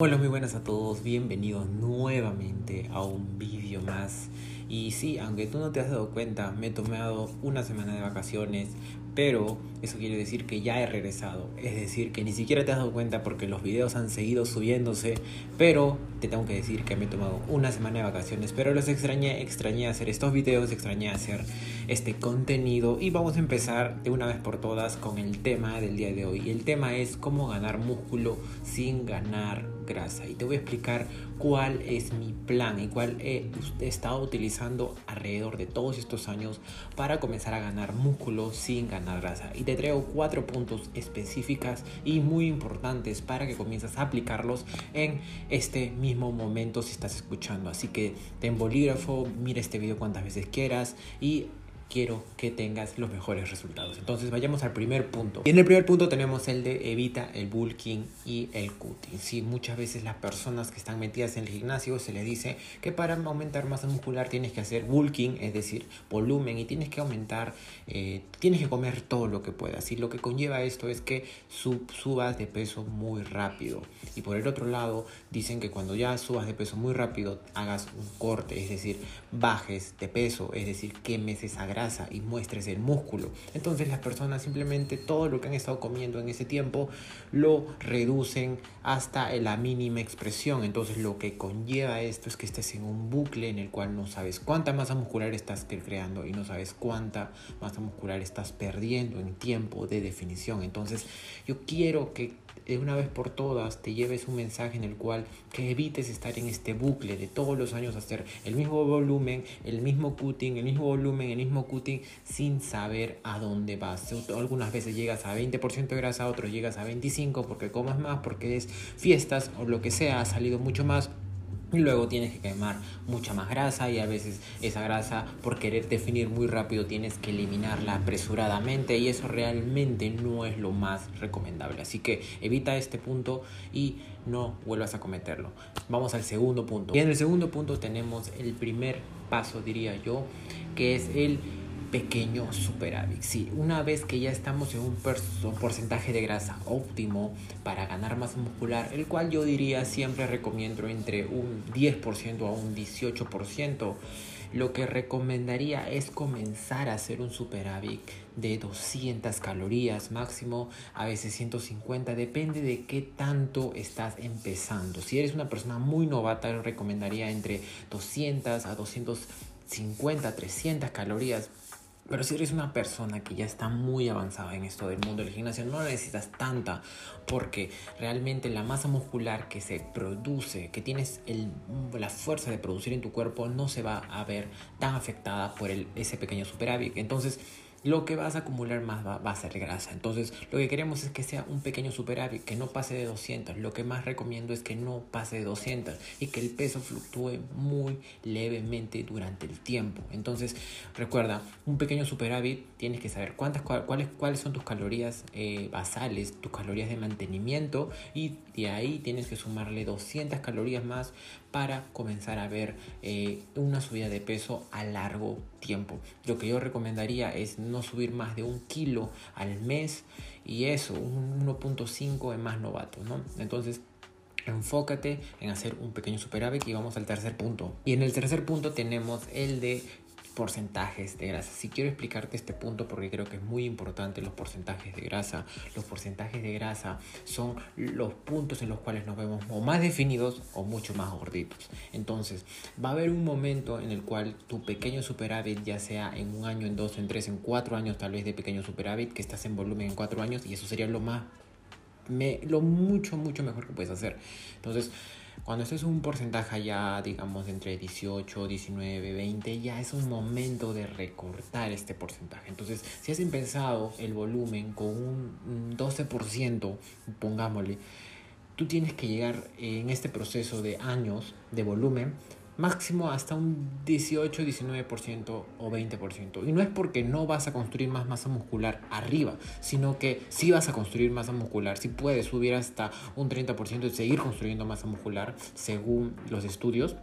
Hola, muy buenas a todos, bienvenidos nuevamente a un vídeo más. Y sí, aunque tú no te has dado cuenta, me he tomado una semana de vacaciones, pero eso quiere decir que ya he regresado. Es decir, que ni siquiera te has dado cuenta porque los videos han seguido subiéndose, pero te tengo que decir que me he tomado una semana de vacaciones, pero los extrañé, extrañé hacer estos videos, extrañé hacer este contenido y vamos a empezar de una vez por todas con el tema del día de hoy. El tema es cómo ganar músculo sin ganar grasa. Y te voy a explicar cuál es mi plan y cuál he estado utilizando alrededor de todos estos años para comenzar a ganar músculo sin ganar grasa. Y te traigo cuatro puntos específicas y muy importantes para que comiences a aplicarlos en este mismo momento si estás escuchando. Así que ten bolígrafo, mira este video cuantas veces quieras y quiero que tengas los mejores resultados. Entonces vayamos al primer punto. Y en el primer punto tenemos el de evita el bulking y el cutting. Sí, muchas veces las personas que están metidas en el gimnasio se les dice que para aumentar masa muscular tienes que hacer bulking, es decir, volumen y tienes que aumentar, eh, tienes que comer todo lo que puedas. Y lo que conlleva esto es que subas de peso muy rápido. Y por el otro lado, dicen que cuando ya subas de peso muy rápido, hagas un corte, es decir, bajes de peso, es decir, quemes esa grasa y muestres el músculo. Entonces las personas simplemente todo lo que han estado comiendo en ese tiempo lo reducen hasta la mínima expresión. Entonces lo que conlleva esto es que estés en un bucle en el cual no sabes cuánta masa muscular estás creando y no sabes cuánta masa muscular estás perdiendo en tiempo de definición. Entonces yo quiero que de una vez por todas te lleves un mensaje en el cual que evites estar en este bucle de todos los años hacer el mismo volumen, el mismo cutting, el mismo volumen, el mismo cutting sin saber a dónde vas. Algunas veces llegas a 20% de grasa, otros llegas a 25% porque comas más, porque es fiestas o lo que sea, ha salido mucho más y luego tienes que quemar mucha más grasa y a veces esa grasa por querer definir muy rápido tienes que eliminarla apresuradamente y eso realmente no es lo más recomendable. Así que evita este punto y no vuelvas a cometerlo. Vamos al segundo punto. Y en el segundo punto tenemos el primer paso, diría yo, que es el pequeño superávit. Sí, una vez que ya estamos en un porcentaje de grasa óptimo para ganar masa muscular, el cual yo diría siempre recomiendo entre un 10% a un 18%, lo que recomendaría es comenzar a hacer un superávit de 200 calorías máximo, a veces 150, depende de qué tanto estás empezando. Si eres una persona muy novata, recomendaría entre 200 a 250, 300 calorías pero si eres una persona que ya está muy avanzada en esto del mundo del gimnasio, no necesitas tanta, porque realmente la masa muscular que se produce, que tienes el, la fuerza de producir en tu cuerpo, no se va a ver tan afectada por ese pequeño superávit. Entonces, lo que vas a acumular más va, a ser grasa. Entonces, lo que queremos es que sea un pequeño superávit, que no pase de 200. Lo que más recomiendo es que no pase de 200 y que el peso fluctúe muy levemente durante el tiempo. Entonces, recuerda, un pequeño superávit tienes que saber cuántas, cuáles, cuáles son tus calorías eh, basales, tus calorías de mantenimiento y de ahí tienes que sumarle 200 calorías más para comenzar a ver eh, una subida de peso a largo tiempo. Lo que yo recomendaría es no subir más de un kilo al mes y eso, un 1.5 es más novato, ¿no? Entonces, enfócate en hacer un pequeño superávit y vamos al tercer punto. Y en el tercer punto tenemos el de porcentajes de grasa. Si quiero explicarte este punto porque creo que es muy importante los porcentajes de grasa. Los porcentajes de grasa son los puntos en los cuales nos vemos o más definidos o mucho más gorditos. Entonces, va a haber un momento en el cual tu pequeño superávit, ya sea en un año, en dos, en tres, en cuatro años tal vez de pequeño superávit, que estás en volumen en cuatro años y eso sería lo más, me, lo mucho, mucho mejor que puedes hacer. Entonces, cuando esto es un porcentaje ya, digamos, entre 18, 19, 20, ya es un momento de recortar este porcentaje. Entonces, si has empezado el volumen con un 12%, pongámosle, tú tienes que llegar en este proceso de años de volumen máximo hasta un 18, 19% o 20%. Y no es porque no vas a construir más masa muscular arriba, sino que sí vas a construir masa muscular, sí puedes subir hasta un 30% y seguir construyendo masa muscular según los estudios.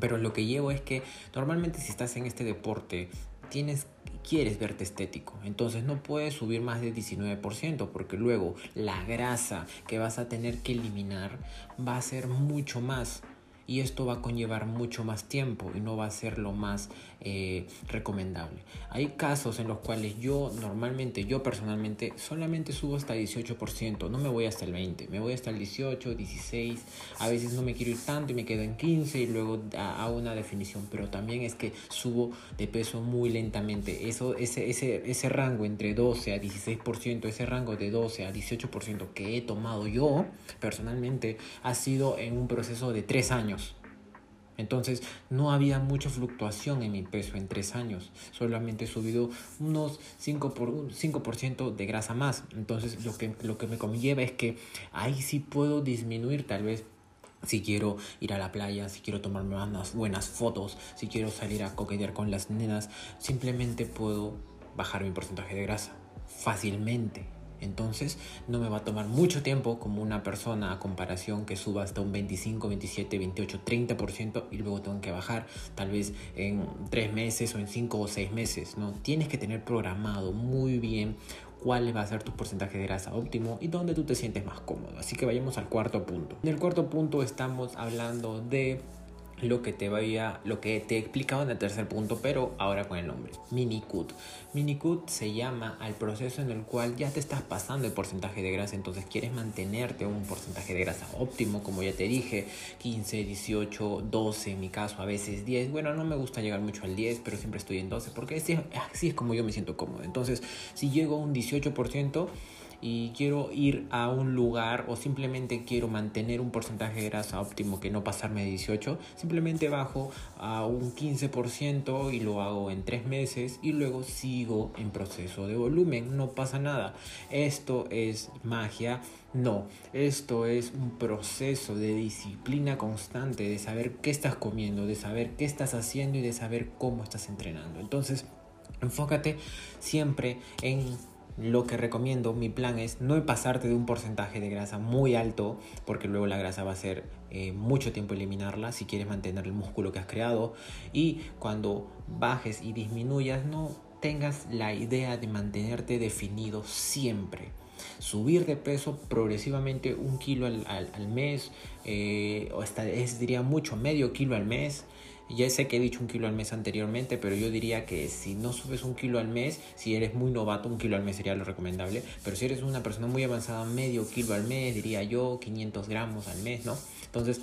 Pero lo que llevo es que normalmente si estás en este deporte tienes quieres verte estético. Entonces no puedes subir más de 19% porque luego la grasa que vas a tener que eliminar va a ser mucho más y esto va a conllevar mucho más tiempo y no va a ser lo más eh, recomendable. Hay casos en los cuales yo normalmente, yo personalmente, solamente subo hasta 18%, no me voy hasta el 20%, me voy hasta el 18, 16, a veces no me quiero ir tanto y me quedo en 15 y luego hago una definición, pero también es que subo de peso muy lentamente. Eso, ese, ese, ese rango entre 12 a 16%, ese rango de 12 a 18% que he tomado yo personalmente ha sido en un proceso de 3 años entonces no había mucha fluctuación en mi peso en tres años. Solamente he subido unos 5%, por, 5 de grasa más. Entonces lo que, lo que me conlleva es que ahí sí puedo disminuir tal vez si quiero ir a la playa, si quiero tomarme unas buenas fotos, si quiero salir a coquetear con las nenas, simplemente puedo bajar mi porcentaje de grasa fácilmente. Entonces no me va a tomar mucho tiempo como una persona a comparación que suba hasta un 25, 27, 28, 30% y luego tengo que bajar tal vez en 3 meses o en 5 o 6 meses. ¿no? Tienes que tener programado muy bien cuál va a ser tu porcentaje de grasa óptimo y dónde tú te sientes más cómodo. Así que vayamos al cuarto punto. En el cuarto punto estamos hablando de lo que te vaya, lo que te he explicado en el tercer punto, pero ahora con el nombre, Minicut. Minicut se llama al proceso en el cual ya te estás pasando el porcentaje de grasa, entonces quieres mantenerte un porcentaje de grasa óptimo, como ya te dije, 15, 18, 12 en mi caso, a veces 10. Bueno, no me gusta llegar mucho al 10, pero siempre estoy en 12 porque así, es como yo me siento cómodo. Entonces, si llego a un 18%, y quiero ir a un lugar o simplemente quiero mantener un porcentaje de grasa óptimo que no pasarme de 18, simplemente bajo a un 15% y lo hago en 3 meses y luego sigo en proceso de volumen, no pasa nada. Esto es magia. No, esto es un proceso de disciplina constante, de saber qué estás comiendo, de saber qué estás haciendo y de saber cómo estás entrenando. Entonces, enfócate siempre en lo que recomiendo, mi plan es no pasarte de un porcentaje de grasa muy alto, porque luego la grasa va a ser eh, mucho tiempo eliminarla si quieres mantener el músculo que has creado. Y cuando bajes y disminuyas, no tengas la idea de mantenerte definido siempre. Subir de peso progresivamente un kilo al, mes, eh, o hasta es, diría mucho, medio kilo al mes ya sé que he dicho un kilo al mes anteriormente, pero yo diría que si no subes un kilo al mes, si eres muy novato, un kilo al mes sería lo recomendable. Pero si eres una persona muy avanzada, medio kilo al mes, diría yo, 500 gramos al mes, ¿no? Entonces,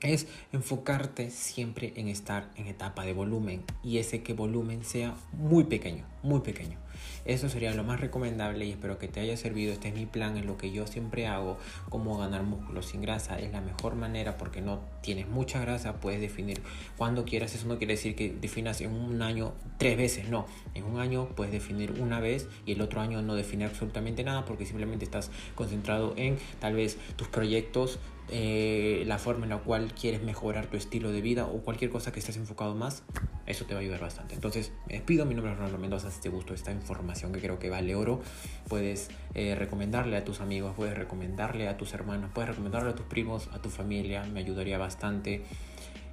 es enfocarte siempre en estar en etapa de volumen y ese que volumen sea muy pequeño, muy pequeño. Eso sería lo más recomendable y espero que te haya servido. Este es mi plan, es lo que yo siempre hago, cómo ganar músculo sin grasa. Es la mejor manera porque no tienes mucha grasa, puedes definir cuando quieras. Eso no quiere decir que definas en un año tres veces, no. En un año puedes definir una vez y el otro año no definir absolutamente nada porque simplemente estás concentrado en tal vez tus proyectos eh, la forma en la cual quieres mejorar tu estilo de vida o cualquier cosa que estés enfocado más, eso te va a ayudar bastante. Entonces, me despido, mi nombre es Ronaldo Mendoza, si te gustó esta información que creo que vale oro, puedes eh, recomendarle a tus amigos, puedes recomendarle a tus hermanos, puedes recomendarle a tus primos, a tu familia, me ayudaría bastante.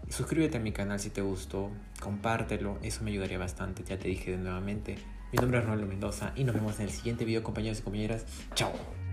Suscríbete a mi canal si te gustó, compártelo, eso me ayudaría bastante, ya te dije de nuevamente. Mi nombre es Ronaldo Mendoza y nos vemos en el siguiente video compañeros y compañeras. Chao.